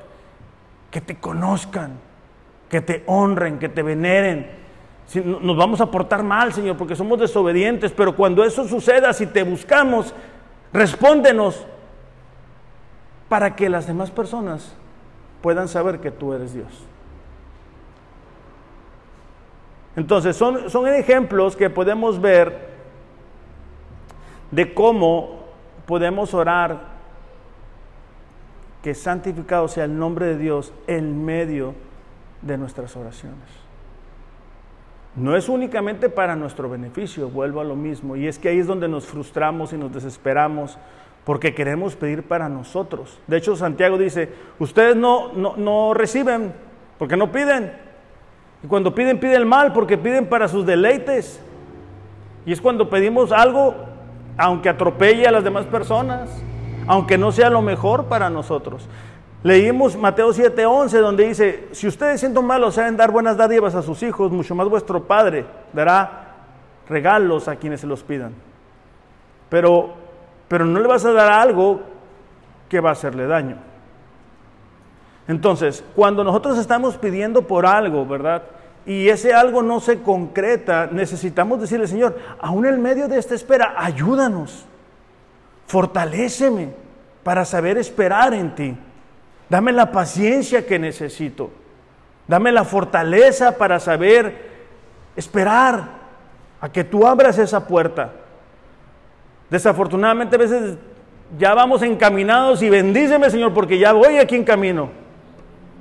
que te conozcan, que te honren, que te veneren. nos vamos a portar mal, Señor, porque somos desobedientes, pero cuando eso suceda, si te buscamos, respóndenos para que las demás personas puedan saber que tú eres Dios. Entonces, son, son ejemplos que podemos ver de cómo podemos orar que santificado sea el nombre de Dios en medio de nuestras oraciones. no es únicamente para nuestro beneficio, vuelvo a lo mismo, y es que ahí es donde nos frustramos y nos desesperamos porque queremos pedir para nosotros. De hecho, Santiago dice, ustedes no, no, no reciben porque no piden. Y cuando piden, piden mal porque piden para sus deleites. Y es cuando pedimos algo, aunque atropelle a las demás personas, aunque no sea lo mejor para nosotros. Leímos Mateo 7:11 donde dice, si ustedes siendo malos saben dar buenas dádivas a sus hijos, mucho más vuestro Padre dará regalos a quienes se los pidan. Pero, pero no le vas a dar algo que va a hacerle daño. Entonces, cuando nosotros estamos pidiendo por algo, ¿verdad? Y ese algo no se concreta, necesitamos decirle, Señor, aún en medio de esta espera, ayúdanos, fortaléceme para saber esperar en ti. Dame la paciencia que necesito. Dame la fortaleza para saber esperar a que tú abras esa puerta. Desafortunadamente a veces ya vamos encaminados y bendíceme Señor porque ya voy aquí en camino.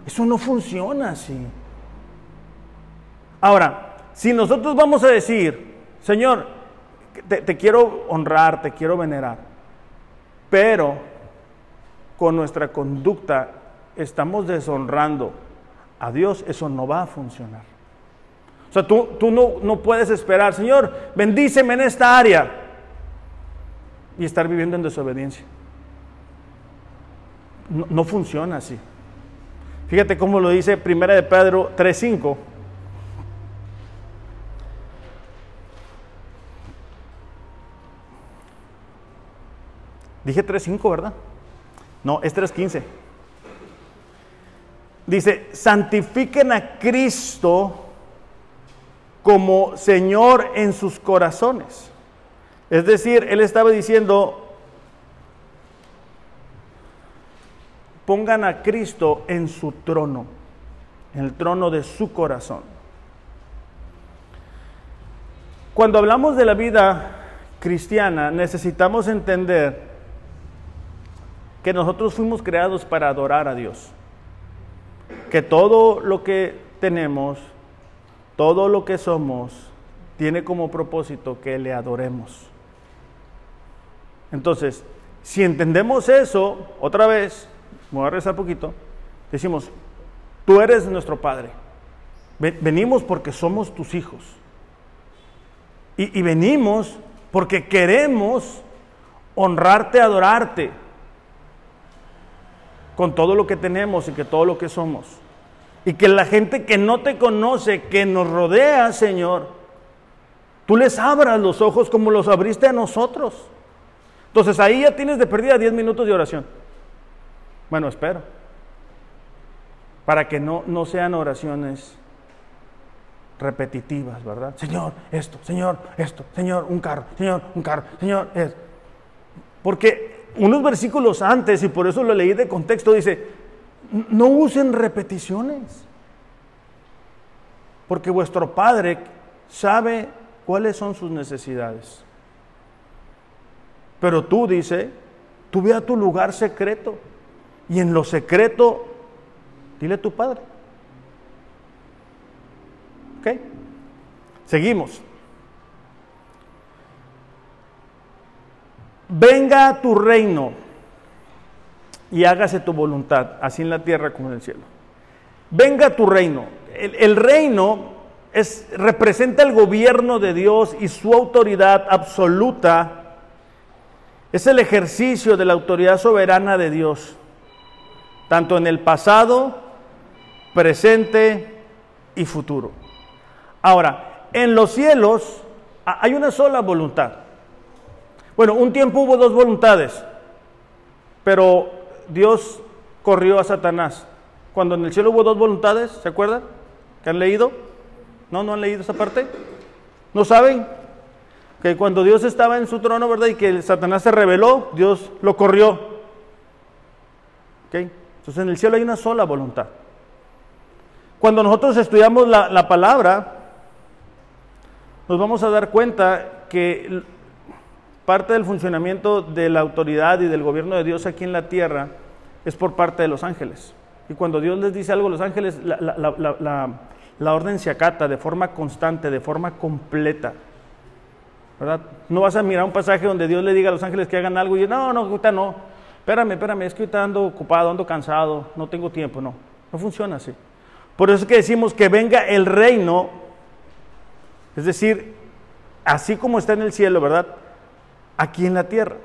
Eso no funciona así. Ahora, si nosotros vamos a decir, Señor, te, te quiero honrar, te quiero venerar, pero con nuestra conducta estamos deshonrando a Dios, eso no va a funcionar. O sea, tú, tú no, no, puedes esperar, Señor, bendíceme en esta área y estar viviendo en desobediencia. No, no funciona así. Fíjate cómo lo dice Primera de Pedro 3.5. Dije 3.5, ¿verdad? No, es 3.15. Dice, santifiquen a Cristo como Señor en sus corazones. Es decir, él estaba diciendo, pongan a Cristo en su trono, en el trono de su corazón. Cuando hablamos de la vida cristiana, necesitamos entender que nosotros fuimos creados para adorar a Dios. Que todo lo que tenemos, todo lo que somos, tiene como propósito que le adoremos. Entonces, si entendemos eso, otra vez, me voy a rezar poquito, decimos, tú eres nuestro Padre. Venimos porque somos tus hijos. Y, y venimos porque queremos honrarte, adorarte con todo lo que tenemos y que todo lo que somos. Y que la gente que no te conoce, que nos rodea, Señor, tú les abras los ojos como los abriste a nosotros. Entonces ahí ya tienes de perdida 10 minutos de oración. Bueno, espero. Para que no, no sean oraciones repetitivas, ¿verdad? Señor, esto, Señor, esto, Señor, un carro, Señor, un carro, Señor, es. Porque unos versículos antes, y por eso lo leí de contexto, dice, no usen repeticiones, porque vuestro Padre sabe cuáles son sus necesidades. Pero tú, dice, tú ve a tu lugar secreto y en lo secreto, dile a tu Padre. ¿Ok? Seguimos. Venga tu reino y hágase tu voluntad, así en la tierra como en el cielo. Venga tu reino. El, reino es, representa el gobierno de Dios y su autoridad absoluta. Es el ejercicio de la autoridad soberana de Dios, tanto en el pasado, presente y futuro. Ahora, en los cielos hay una sola voluntad. Bueno, un tiempo hubo dos voluntades, pero Dios corrió a Satanás. Cuando en el cielo hubo dos voluntades, ¿se acuerdan? ¿Que han leído? ¿No? ¿No han leído esa parte? ¿No saben? Que cuando Dios estaba en su trono, ¿verdad? Y que Satanás se rebeló, Dios lo corrió. ¿Ok? Entonces en el cielo hay una sola voluntad. Cuando nosotros estudiamos la, la palabra, nos vamos a dar cuenta que Parte del funcionamiento de la autoridad y del gobierno de Dios aquí en la tierra es por parte de los ángeles. Y cuando Dios les dice algo a los ángeles, la, orden se acata de forma constante, de forma completa. ¿verdad? No vas a mirar un pasaje donde Dios le diga a los ángeles que hagan algo y no, no, ahorita no. Espérame, espérame, es que ahorita ando ocupado, ando cansado, no tengo tiempo. No, no funciona así. Por eso es que decimos que venga el reino, es decir, así como está en el cielo, ¿verdad? Aquí en la tierra.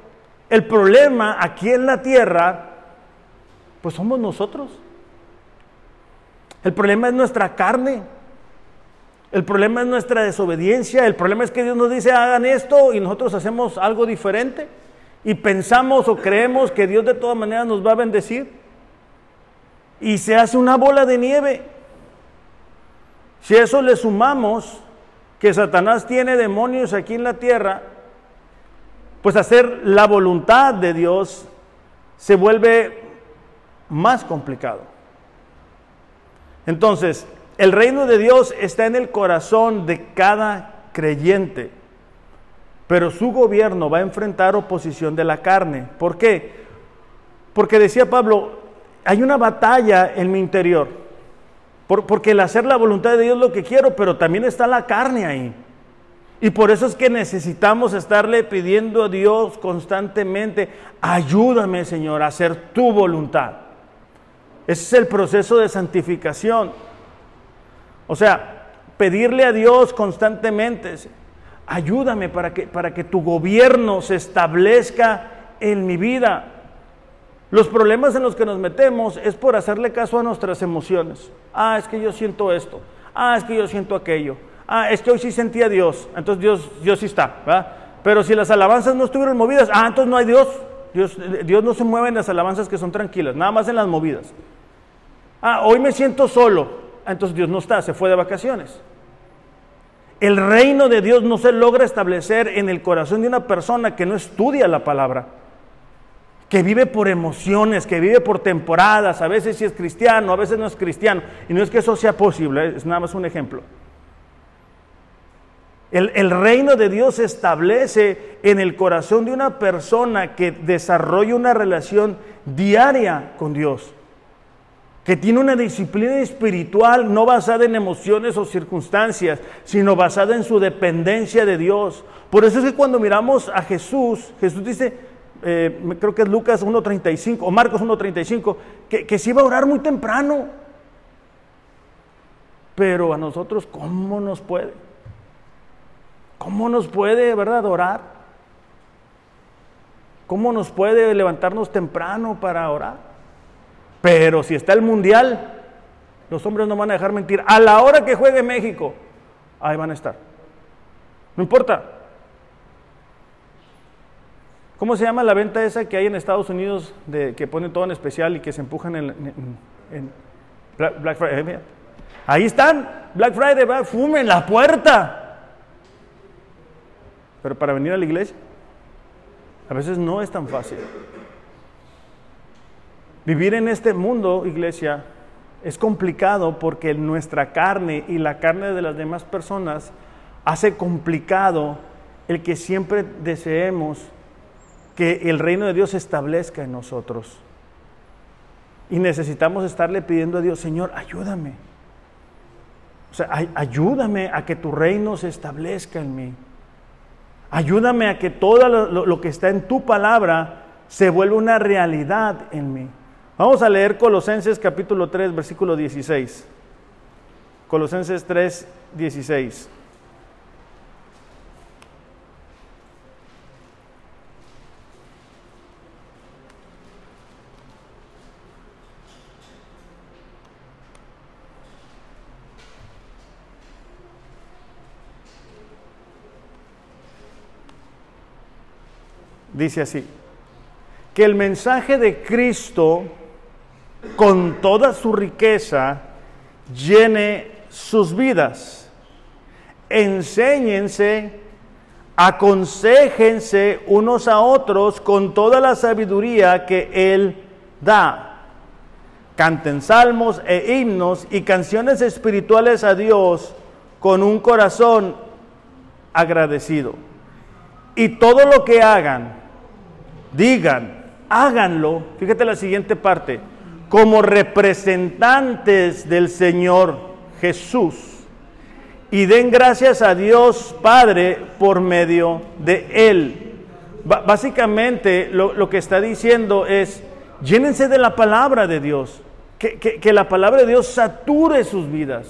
El problema aquí en la tierra, pues somos nosotros. El problema es nuestra carne. El problema es nuestra desobediencia. El problema es que Dios nos dice hagan esto y nosotros hacemos algo diferente. Y pensamos o creemos que Dios de todas maneras nos va a bendecir. Y se hace una bola de nieve. Si a eso le sumamos que Satanás tiene demonios aquí en la tierra, pues hacer la voluntad de Dios se vuelve más complicado. Entonces, el reino de Dios está en el corazón de cada creyente, pero su gobierno va a enfrentar oposición de la carne. ¿Por qué? Porque decía Pablo, hay una batalla en mi interior, porque el hacer la voluntad de Dios es lo que quiero, pero también está la carne ahí. Y por eso es que necesitamos estarle pidiendo a Dios constantemente, ayúdame Señor a hacer tu voluntad. Ese es el proceso de santificación. O sea, pedirle a Dios constantemente, ayúdame para que, para que tu gobierno se establezca en mi vida. Los problemas en los que nos metemos es por hacerle caso a nuestras emociones. Ah, es que yo siento esto. Ah, es que yo siento aquello ah, es que hoy sí sentía Dios, entonces Dios, Dios sí está, ¿verdad? Pero si las alabanzas no estuvieron movidas, ah, entonces no hay Dios. Dios. Dios no se mueve en las alabanzas que son tranquilas, nada más en las movidas. Ah, hoy me siento solo, ah, entonces Dios no está, se fue de vacaciones. El reino de Dios no se logra establecer en el corazón de una persona que no estudia la palabra, que vive por emociones, que vive por temporadas, a veces sí es cristiano, a veces no es cristiano, y no es que eso sea posible, es nada más un ejemplo. El, reino de Dios se establece en el corazón de una persona que desarrolla una relación diaria con Dios, que tiene una disciplina espiritual no basada en emociones o circunstancias, sino basada en su dependencia de Dios. Por eso es que cuando miramos a Jesús, Jesús dice, eh, creo que es Lucas 1.35 o Marcos 1.35, que, que se iba a orar muy temprano. Pero a nosotros, ¿cómo nos puede? ¿Cómo nos puede, verdad, orar? ¿Cómo nos puede levantarnos temprano para orar? Pero si está el mundial, los hombres no van a dejar mentir. A la hora que juegue México, ahí van a estar. No importa. ¿Cómo se llama la venta esa que hay en Estados Unidos de, que ponen todo en especial y que se empujan en, Black Friday? Ahí están, Black Friday, va, fume en la puerta. Pero para venir a la iglesia, a veces no es tan fácil. Vivir en este mundo, iglesia, es complicado porque nuestra carne y la carne de las demás personas hace complicado el que siempre deseemos que el reino de Dios se establezca en nosotros. Y necesitamos estarle pidiendo a Dios, Señor, ayúdame. O sea, ayúdame a que tu reino se establezca en mí. Ayúdame a que todo lo, que está en tu palabra se vuelva una realidad en mí. Vamos a leer Colosenses capítulo 3, versículo 16. Colosenses 3, 16. Dice así, que el mensaje de Cristo con toda su riqueza llene sus vidas. Enséñense, aconsejense unos a otros con toda la sabiduría que Él da. Canten salmos e himnos y canciones espirituales a Dios con un corazón agradecido. Y todo lo que hagan, digan, háganlo, fíjate la siguiente parte, como representantes del Señor Jesús y den gracias a Dios Padre por medio de Él. básicamente lo, que está diciendo es, llénense de la palabra de Dios, que, la palabra de Dios sature sus vidas.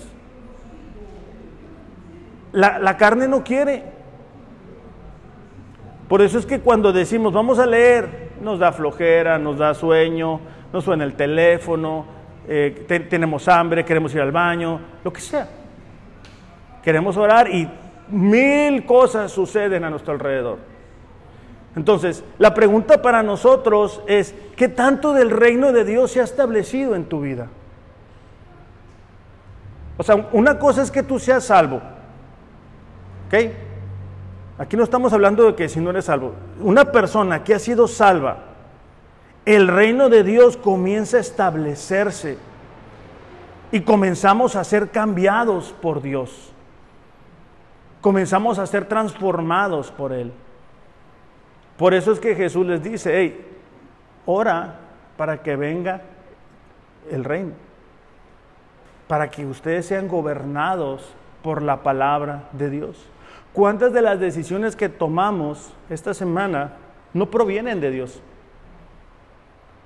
La carne no quiere. Por eso es que cuando decimos vamos a leer, nos da flojera, nos da sueño, nos suena el teléfono, eh, tenemos hambre, queremos ir al baño, lo que sea. Queremos orar y mil cosas suceden a nuestro alrededor. Entonces, la pregunta para nosotros es, ¿qué tanto del reino de Dios se ha establecido en tu vida? O sea, una cosa es que tú seas salvo. ¿Ok? Aquí no estamos hablando de que si no eres salvo. Una persona que ha sido salva, el reino de Dios comienza a establecerse y comenzamos a ser cambiados por Dios. Comenzamos a ser transformados por Él. Por eso es que Jesús les dice, hey, ora para que venga el reino, para que ustedes sean gobernados por la palabra de Dios. ¿Cuántas de las decisiones que tomamos esta semana no provienen de Dios?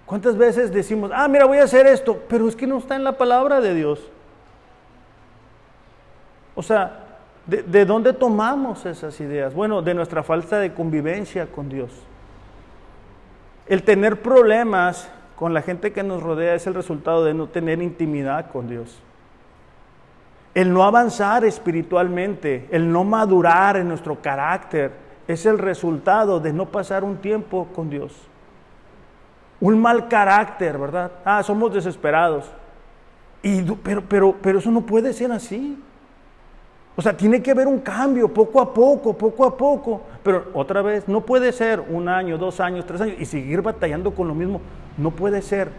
¿Cuántas veces decimos, ah, mira, voy a hacer esto, pero es que no está en la palabra de Dios? O sea, ¿de, de dónde tomamos esas ideas? Bueno, de nuestra falta de convivencia con Dios. El tener problemas con la gente que nos rodea es el resultado de no tener intimidad con Dios. El no avanzar espiritualmente, el no madurar en nuestro carácter, es el resultado de no pasar un tiempo con Dios. Un mal carácter, ¿verdad? Ah, somos desesperados. Y, pero, pero, pero eso no puede ser así. O sea, tiene que haber un cambio poco a poco, poco a poco. Pero otra vez, no puede ser un año, dos años, tres años y seguir batallando con lo mismo. No puede ser.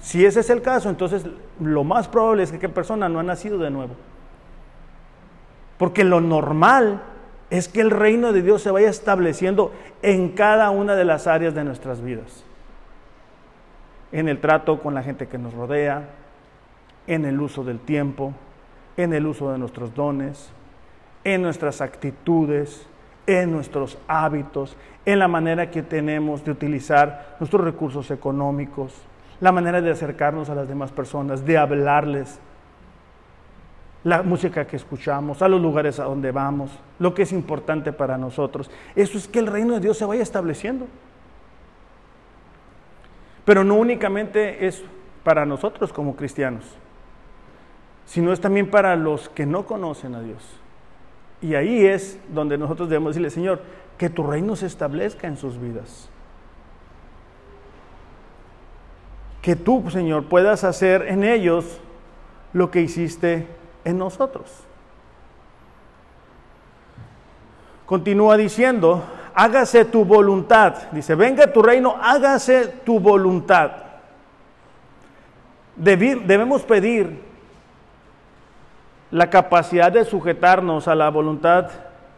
Si ese es el caso, entonces lo más probable es que aquella persona no ha nacido de nuevo. Porque lo normal es que el reino de Dios se vaya estableciendo en cada una de las áreas de nuestras vidas. En el trato con la gente que nos rodea, en el uso del tiempo, en el uso de nuestros dones, en nuestras actitudes, en nuestros hábitos, en la manera que tenemos de utilizar nuestros recursos económicos, la manera de acercarnos a las demás personas, de hablarles, la música que escuchamos, a los lugares a donde vamos, lo que es importante para nosotros. Eso es que el reino de Dios se vaya estableciendo. Pero no únicamente es para nosotros como cristianos, sino es también para los que no conocen a Dios. Y ahí es donde nosotros debemos decirle, Señor, que tu reino se establezca en sus vidas. Que tú, Señor, puedas hacer en ellos lo que hiciste en nosotros. Continúa diciendo, hágase tu voluntad. Dice, venga tu reino, hágase tu voluntad. debemos pedir la capacidad de sujetarnos a la voluntad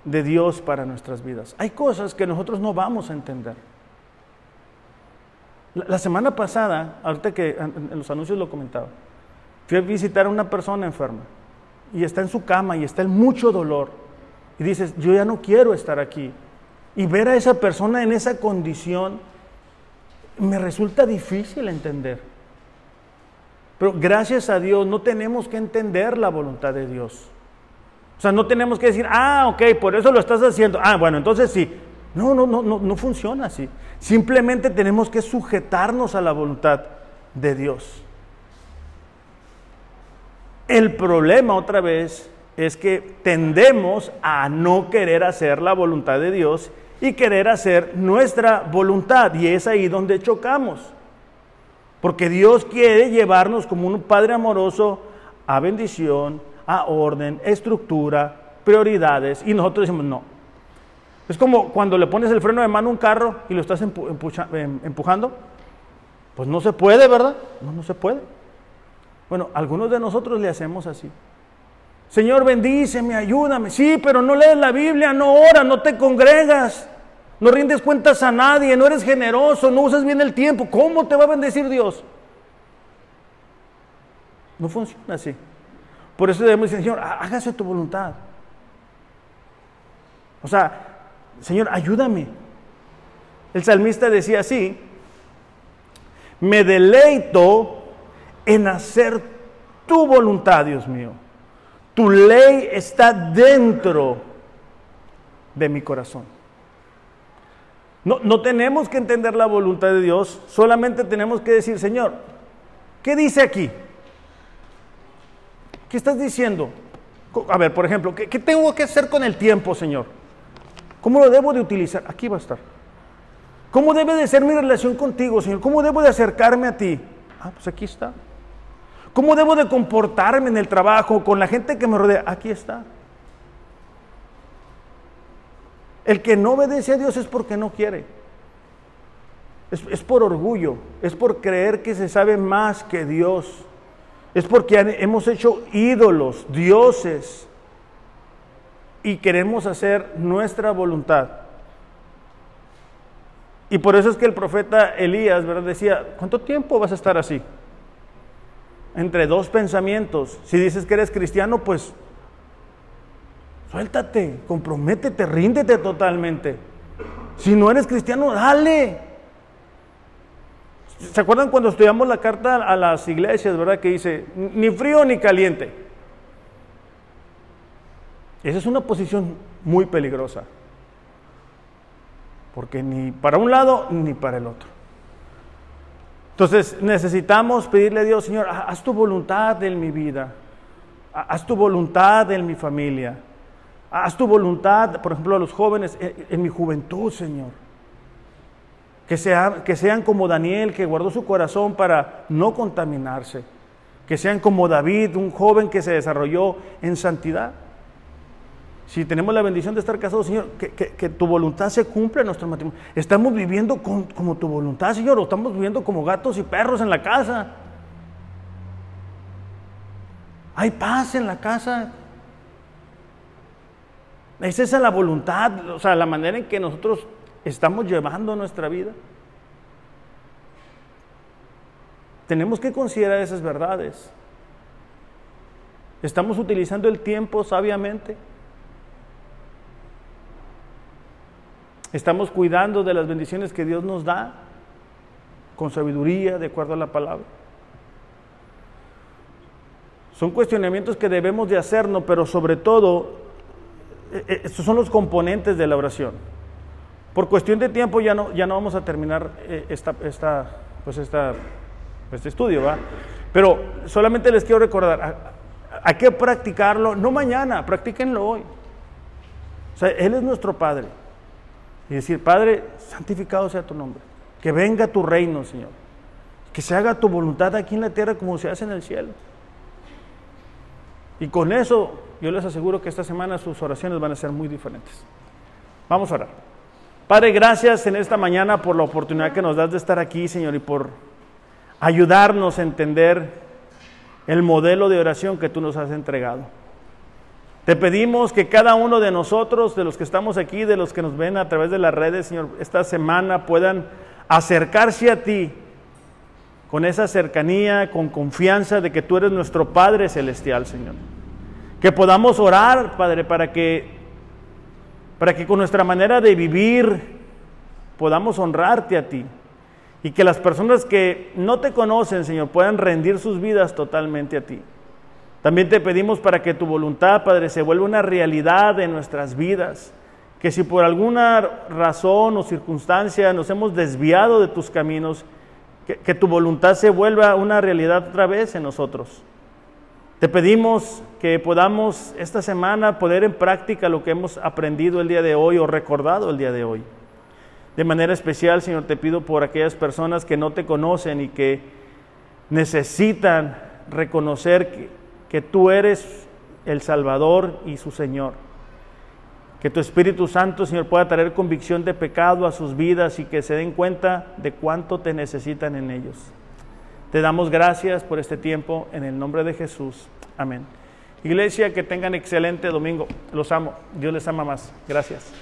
de Dios para nuestras vidas. Hay cosas que nosotros no vamos a entender. La, semana pasada, ahorita que en, los anuncios lo comentaba, fui a visitar a una persona enferma y está en su cama y está en mucho dolor. Y dices, yo ya no quiero estar aquí. Y ver a esa persona en esa condición me resulta difícil entender. Pero gracias a Dios no tenemos que entender la voluntad de Dios. O sea, no tenemos que decir, ah, ok, por eso lo estás haciendo. Ah, bueno, entonces sí. No, no, no, no, no funciona así. Simplemente tenemos que sujetarnos a la voluntad de Dios. El problema otra vez es que tendemos a no querer hacer la voluntad de Dios y querer hacer nuestra voluntad. Y es ahí donde chocamos. Porque Dios quiere llevarnos como un Padre amoroso a bendición, a orden, estructura, prioridades. Y nosotros decimos, no, es como cuando le pones el freno de mano a un carro y lo estás em, empujando. Pues no se puede, ¿verdad? No, no se puede. Bueno, algunos de nosotros le hacemos así. Señor, bendíceme, ayúdame. Sí, pero no lees la Biblia, no oras, no te congregas, no rindes cuentas a nadie, no eres generoso, no usas bien el tiempo. ¿Cómo te va a bendecir Dios? No funciona así. Por eso debemos decir, Señor, hágase tu voluntad. O sea, Señor, ayúdame. El salmista decía así, me deleito en hacer tu voluntad, Dios mío. Tu ley está dentro de mi corazón. No, no, tenemos que entender la voluntad de Dios, solamente tenemos que decir, Señor, ¿qué dice aquí? ¿Qué estás diciendo? A ver, por ejemplo, ¿qué, qué tengo que hacer con el tiempo, Señor? ¿Cómo lo debo de utilizar? Aquí va a estar. ¿Cómo debe de ser mi relación contigo, Señor? ¿Cómo debo de acercarme a ti? Ah, pues aquí está. ¿Cómo debo de comportarme en el trabajo con la gente que me rodea? Aquí está. El que no obedece a Dios es porque no quiere. Es, es, por orgullo, es por creer que se sabe más que Dios. Es porque hemos hecho ídolos, dioses, y queremos hacer nuestra voluntad. Y por eso es que el profeta Elías ¿verdad? decía, ¿cuánto tiempo vas a estar así? Entre dos pensamientos. Si dices que eres cristiano, pues suéltate, comprométete, ríndete totalmente. Si no eres cristiano, dale. ¿Se acuerdan cuando estudiamos la carta a las iglesias, verdad? Que dice, ni frío ni caliente. Esa es una posición muy peligrosa. Porque ni para un lado ni para el otro. Entonces necesitamos pedirle a Dios, Señor, haz tu voluntad en mi vida. Haz tu voluntad en mi familia. Haz tu voluntad, por ejemplo, a los jóvenes en, mi juventud, Señor. Que, sea, que sean como Daniel, que guardó su corazón para no contaminarse. Que sean como David, un joven que se desarrolló en santidad. Si tenemos la bendición de estar casados, Señor, que, tu voluntad se cumpla en nuestro matrimonio. Estamos viviendo como tu voluntad, Señor, o estamos viviendo como gatos y perros en la casa. Hay paz en la casa. ¿Es esa la voluntad, o sea, la manera en que nosotros estamos llevando nuestra vida? Tenemos que considerar esas verdades. ¿Estamos utilizando el tiempo sabiamente? Estamos cuidando de las bendiciones que Dios nos da con sabiduría, de acuerdo a la palabra. Son cuestionamientos que debemos de hacernos, pero sobre todo, eh, eh, estos son los componentes de la oración. Por cuestión de tiempo ya no, ya no vamos a terminar eh, esta, esta, pues esta, este estudio, ¿va? Pero solamente les quiero recordar, hay que practicarlo, no mañana, practíquenlo hoy. O sea, Él es nuestro Padre y decir, Padre, santificado sea tu nombre, que venga tu reino, Señor, que se haga tu voluntad aquí en la tierra como se hace en el cielo. Y con eso yo les aseguro que esta semana sus oraciones van a ser muy diferentes. Vamos a orar. Padre, gracias en esta mañana por la oportunidad que nos das de estar aquí, Señor, y por ayudarnos a entender el modelo de oración que tú nos has entregado. Te pedimos que cada uno de nosotros, de los que estamos aquí, de los que nos ven a través de las redes, Señor, esta semana puedan acercarse a ti con esa cercanía, con confianza de que tú eres nuestro Padre Celestial, Señor. Que podamos orar, Padre, para que, para que con nuestra manera de vivir podamos honrarte a ti. Y que las personas que no te conocen, Señor, puedan rendir sus vidas totalmente a ti. También te pedimos para que tu voluntad, Padre, se vuelva una realidad en nuestras vidas. Que si por alguna razón o circunstancia nos hemos desviado de tus caminos, que, tu voluntad se vuelva una realidad otra vez en nosotros. Te pedimos que podamos esta semana poner en práctica lo que hemos aprendido el día de hoy o recordado el día de hoy. De manera especial, Señor, te pido por aquellas personas que no te conocen y que necesitan reconocer que, que tú eres el Salvador y su Señor. Que tu Espíritu Santo, Señor, pueda traer convicción de pecado a sus vidas y que se den cuenta de cuánto te necesitan en ellos. Te damos gracias por este tiempo en el nombre de Jesús. Amén. Iglesia, que tengan excelente domingo. Los amo. Dios les ama más. Gracias.